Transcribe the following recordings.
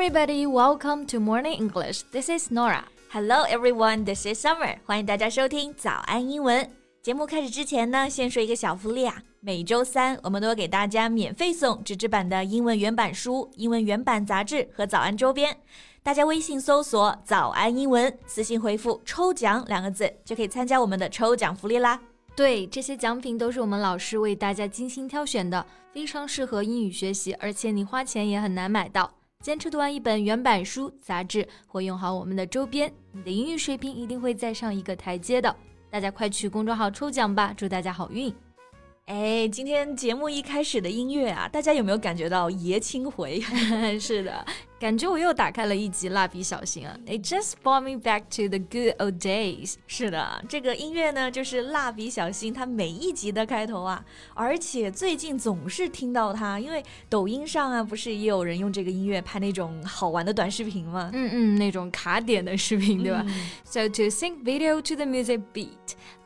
everybody, welcome to Morning English. This is Nora. Hello everyone, this is Summer. 欢迎大家收听早安英文。节目开始之前呢，先说一个小福利啊。每周三我们都会给大家免费送纸质版的英文原版书、英文原版杂志和早安周边。大家微信搜索“早安英文”，私信回复“抽奖”两个字，就可以参加我们的抽奖福利啦。对，这些奖品都是我们老师为大家精心挑选的，非常适合英语学习，而且你花钱也很难买到。坚持读完一本原版书、杂志，或用好我们的周边，你的英语水平一定会再上一个台阶的。大家快去公众号抽奖吧，祝大家好运！哎，今天节目一开始的音乐啊，大家有没有感觉到爷青回？是的，感觉我又打开了一集蜡笔小新啊！It just brought me back to the good old days。是的，这个音乐呢，就是蜡笔小新它每一集的开头啊，而且最近总是听到它，因为抖音上啊，不是也有人用这个音乐拍那种好玩的短视频吗？嗯嗯，那种卡点的视频，对吧？So to sync video to the music beat。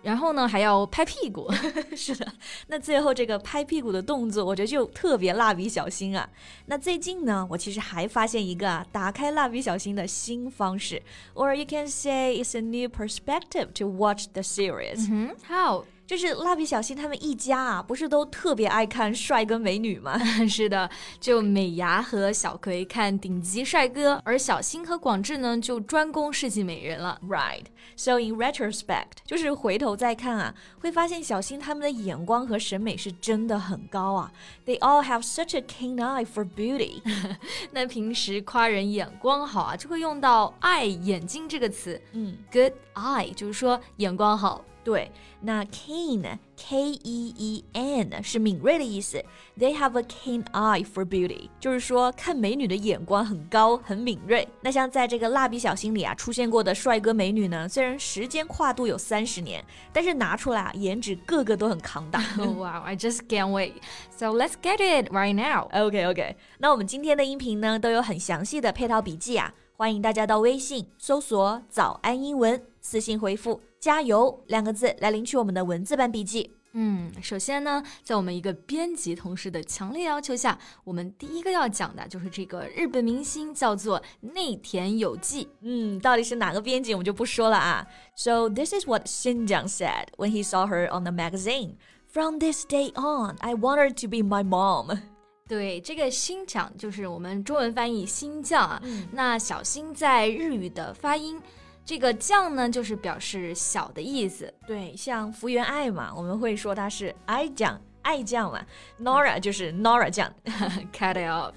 然后呢，还要拍屁股。是的，那最后这个拍屁股的动作，我觉得就特别蜡笔小新啊。那最近呢，我其实还发现一个啊，打开蜡笔小新的新方式，or you can say it's a new perspective to watch the series. How? 就是蜡笔小新他们一家啊，不是都特别爱看帅哥美女吗？是的，就美伢和小葵看顶级帅哥，而小新和广志呢就专攻世纪美人了。Right. So in retrospect，就是回头再看啊，会发现小新他们的眼光和审美是真的很高啊。They all have such a keen eye for beauty. 那平时夸人眼光好啊，就会用到 eye 眼睛这个词。嗯，good eye 就是说眼光好。对，那 keen K E E N 是敏锐的意思。They have a keen eye for beauty，就是说看美女的眼光很高，很敏锐。那像在这个蜡笔小新里啊出现过的帅哥美女呢，虽然时间跨度有三十年，但是拿出来啊，颜值个个都很扛打。wow, I just can't wait. So let's get it right now. OK OK，那我们今天的音频呢都有很详细的配套笔记啊，欢迎大家到微信搜索“早安英文”，私信回复。加油两个字来领取我们的文字版笔记。嗯，首先呢，在我们一个编辑同事的强烈要求下，我们第一个要讲的就是这个日本明星叫做内田有纪。嗯，到底是哪个编辑我们就不说了啊。So this is what Shinjiang said when he saw her on the magazine. From this day on, I want her to be my mom. 对，这个新讲就是我们中文翻译新将啊。那小新在日语的发音。这个酱呢，就是表示小的意思。对，像福原爱嘛，我们会说她是爱酱。爱酱嘛，Nora 就是 Nora 酱，cut it off。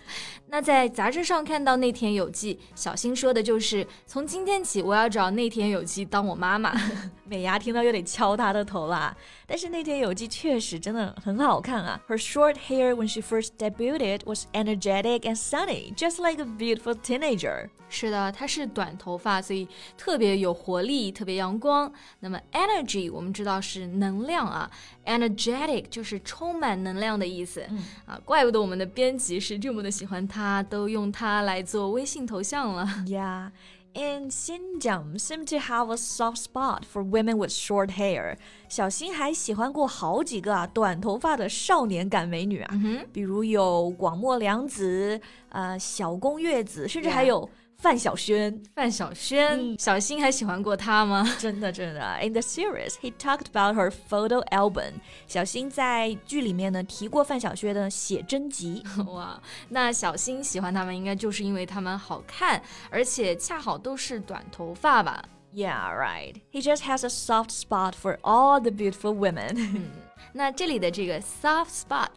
那在杂志上看到内田有纪，小新说的就是从今天起我要找内田有纪当我妈妈。美伢听到又得敲她的头啦。但是内田有纪确实真的很好看啊。Her short hair when she first debuted was energetic and sunny, just like a beautiful teenager. 是的，她是短头发，所以特别有活力，特别阳光。那么 energy 我们知道是能量啊，energetic 就是充满能量的意思。嗯、啊，怪不得我们的编辑是这么的喜欢她，都用它来做微信头像了。Yeah. And Xinjiang seem to have a soft spot for women with short hair. 小新还喜欢过好几个啊短头发的少年感美女啊，比如有广末凉子、呃小宫月子，甚至还有。范晓萱，范晓萱，小新还喜欢过她吗？真的，真的。In the series, he talked about her photo album. 小新在剧里面呢提过范晓萱的写真集。哇，那小新喜欢他们，应该就是因为他们好看，而且恰好都是短头发吧？Yeah, right. He just has a soft spot for all the beautiful women. 那这里的这个 soft spot,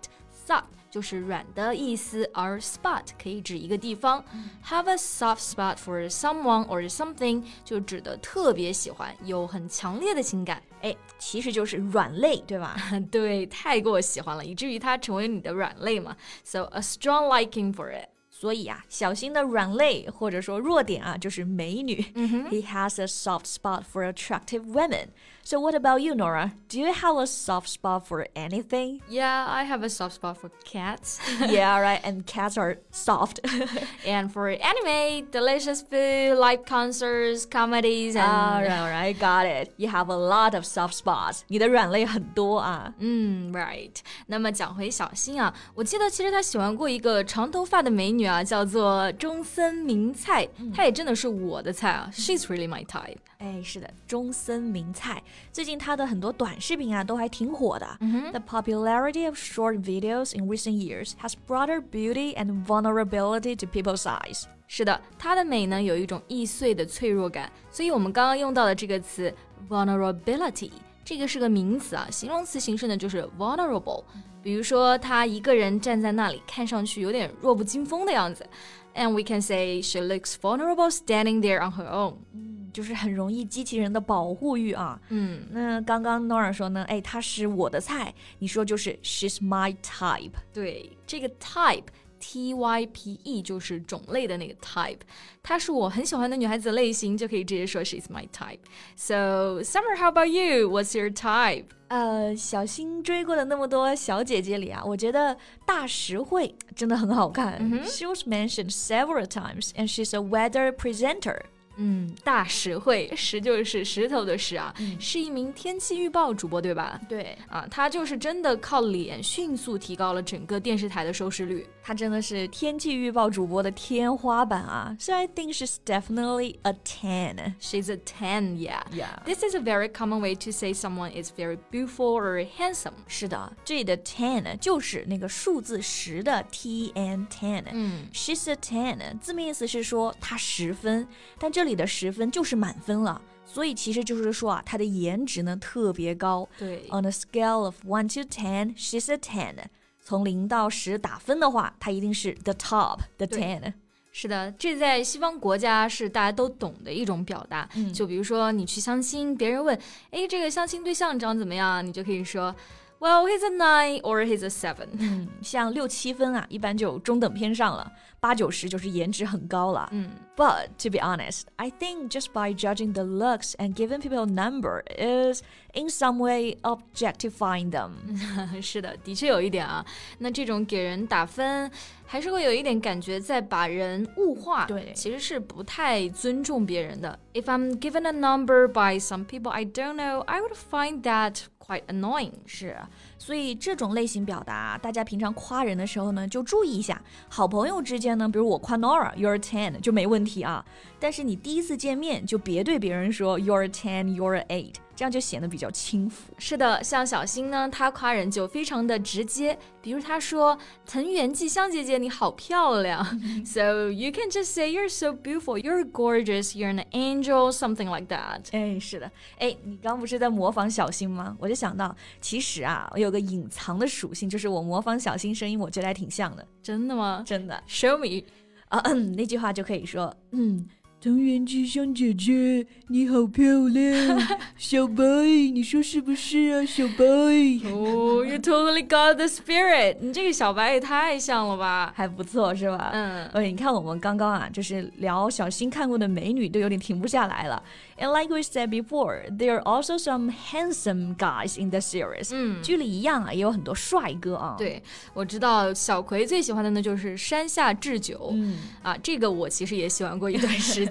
soft. 就是软的意思，而 spot 可以指一个地方。Have a soft spot for someone or something 就指的特别喜欢，有很强烈的情感。哎，其实就是软肋，对吧？对，太过喜欢了，以至于它成为你的软肋嘛。So a strong liking for it. 所以啊，小新的软肋或者说弱点啊，就是美女。He has a soft spot for attractive women. So what about you, Nora? Do you have a soft spot for anything? Yeah, I have a soft spot for cats. yeah, right. And cats are soft. and for anime, delicious food, live concerts, comedies, and all right, all right, got it. You have a lot of soft spots. 你的软肋很多啊。嗯，right. 那么讲回小新啊，我记得其实他喜欢过一个长头发的美女。 啊，叫做中森明菜，嗯她也真的是我的菜啊，She's really my type。哎，是的，中森明菜，最近她的很多短视频啊都还挺火的。The popularity of short videos in recent years has brought her beauty and vulnerability to people's eyes. 是的，她的美呢有一种易碎的脆弱感，所以我们刚刚用到的这个词 vulnerability， 这个是个名词啊，形容词形式呢就是 vulnerable。比如说，她一个人站在那里，看上去有点弱不禁风的样子，and we can say she looks vulnerable standing there on her own。就是很容易激起人的保护欲啊。嗯，那刚刚 Nora 说呢，哎，她是我的菜，你说就是 She's my type。对，这个 type。T Y P E 就是种类的那个 type，她是我很喜欢的女孩子类型，就可以直接说 she's my type。So Summer, how about you? What's your type? 呃，小新追过的那么多小姐姐里啊，我觉得大实惠真的很好看。She was mentioned several times, and she's a weather presenter. 嗯，大实惠，石就是石头的石啊，是一名天气预报主播，对吧？对，啊，他就是真的靠脸迅速提高了整个电视台的收视率。他真的是天气预报主播的天花板啊。So I think she's definitely a ten. She's a ten, yeah. Yeah. This is a very common way to say someone is very beautiful or handsome. 是的，这里的 ten 就是那个数字十的 t n ten。嗯 She's a ten，字面意思是说她十分，但这里的十分就是满分了，所以其实就是说啊，她的颜值呢特别高。对 On a scale of one to ten, she's a ten。从零到十打分的话，她一定是 the top, the ten。是的，这在西方国家是大家都懂的一种表达。嗯就比如说你去相亲，别人问，哎，这个相亲对象长怎么样？你就可以说 ，Well, he's a nine or he's a seven。嗯，像六七分啊，一般就中等偏上了；八九十就是颜值很高了。嗯 But to be honest, I think just by judging the looks and giving people a number is in some way objectifying them. 是的，的确有一点啊。那这种给人打分， 还是会有一点感觉在把人物化，对其实是不太尊重别人的。If I'm given a number by some people I don't know, I would find that quite annoying. 是，所以这种类型表达，大家平常夸人的时候呢，就注意一下。好朋友之间呢，比如我夸 Nora，you're a ten 就没问题啊。但是你第一次见面就别对别人说 you're a ten，you're a eight， 这样就显得比较轻浮。是的，像小新呢，他夸人就非常的直接，比如他说：“藤原纪香姐姐你好漂亮。”So you can just say you're so beautiful, you're gorgeous, you're an angel, something like that. 哎，是的，哎，你刚不是在模仿小新吗？我就想到，其实啊，我有个隐藏的属性，就是我模仿小新声音，我觉得还挺像的，真的吗真的。？Show me. 啊，嗯，那句话就可以说，嗯，藤原纪香姐姐，你好漂亮，小白，你说是不是啊，小白？Oh, you totally got the spirit. 你这个小白也太像了吧？还不错是吧？嗯哎，你看我们刚刚啊，就是聊小新看过的美女，都有点停不下来了。And like we said before, there are also some handsome guys in the series。嗯剧里一样啊，也有很多帅哥啊。，对，我知道小葵最喜欢的呢就是山下智久。嗯，啊，这个我其实也喜欢过一段时间。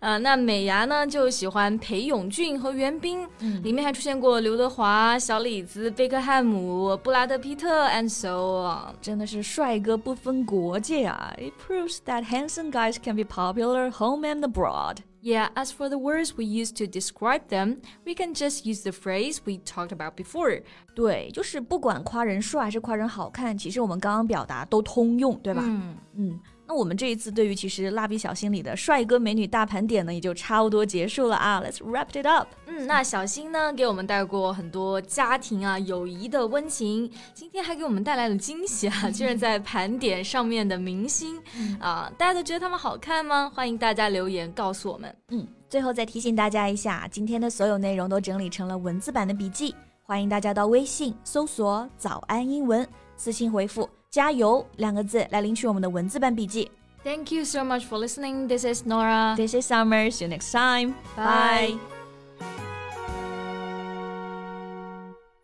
呃，那美牙呢就喜欢裴勇俊和袁彬，嗯里面还出现过刘德华、小李子、贝克汉姆、布拉德皮特，and so on。真的是帅哥不分国界啊！It proves that handsome guys can be popular home and abroad。Yeah, as for the words we use to describe them, we can just use the phrase we talked about before. 对，就是不管夸人帅还是夸人好看，其实我们刚刚表达都通用，对吧？嗯，嗯，那我们这一次对于其实蜡笔小新里的帅哥美女大盘点呢，也就差不多结束了啊。Let's wrap it up。嗯，那小新呢，给我们带过很多家庭啊、友谊的温情，今天还给我们带来了惊喜啊，居然在盘点上面的明星 啊，大家都觉得他们好看吗？欢迎大家留言告诉我们。嗯，最后再提醒大家一下，今天的所有内容都整理成了文字版的笔记，欢迎大家到微信搜索“早安英文”，私信回复“加油”两个字来领取我们的文字版笔记。 Thank you so much for listening. This is Nora. This is Summer. See you next time. Bye.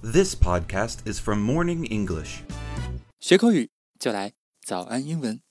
This podcast is from Morning English. 学口语就来早安英文。